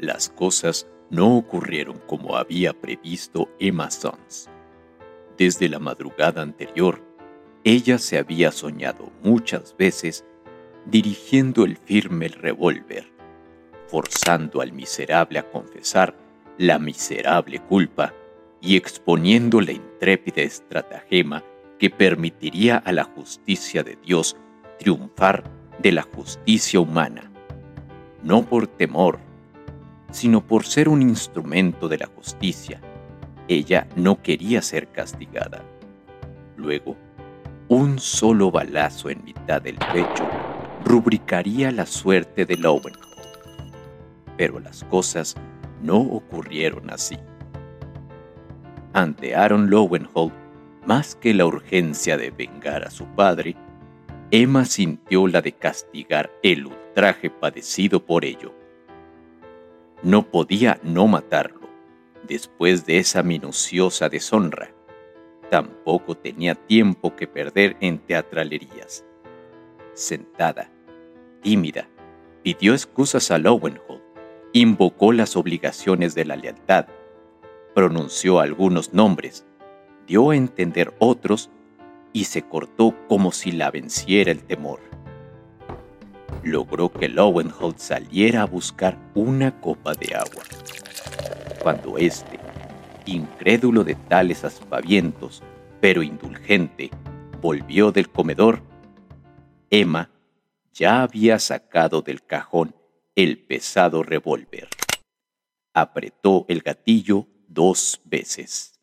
Las cosas no ocurrieron como había previsto Emma Sons. Desde la madrugada anterior, ella se había soñado muchas veces dirigiendo el firme revólver, forzando al miserable a confesar la miserable culpa y exponiendo la intrépida estratagema que permitiría a la justicia de Dios triunfar de la justicia humana, no por temor, sino por ser un instrumento de la justicia. Ella no quería ser castigada. Luego, un solo balazo en mitad del pecho rubricaría la suerte de Lowenhold. Pero las cosas no ocurrieron así. Ante Aaron Lowenhold, más que la urgencia de vengar a su padre, Emma sintió la de castigar el ultraje padecido por ello. No podía no matarlo después de esa minuciosa deshonra. Tampoco tenía tiempo que perder en teatralerías. Sentada, tímida, pidió excusas a Lowenhold, invocó las obligaciones de la lealtad, pronunció algunos nombres, dio a entender otros y se cortó como si la venciera el temor. Logró que Lowenhold saliera a buscar una copa de agua. Cuando éste, incrédulo de tales aspavientos, pero indulgente, volvió del comedor, Emma ya había sacado del cajón el pesado revólver. Apretó el gatillo dos veces.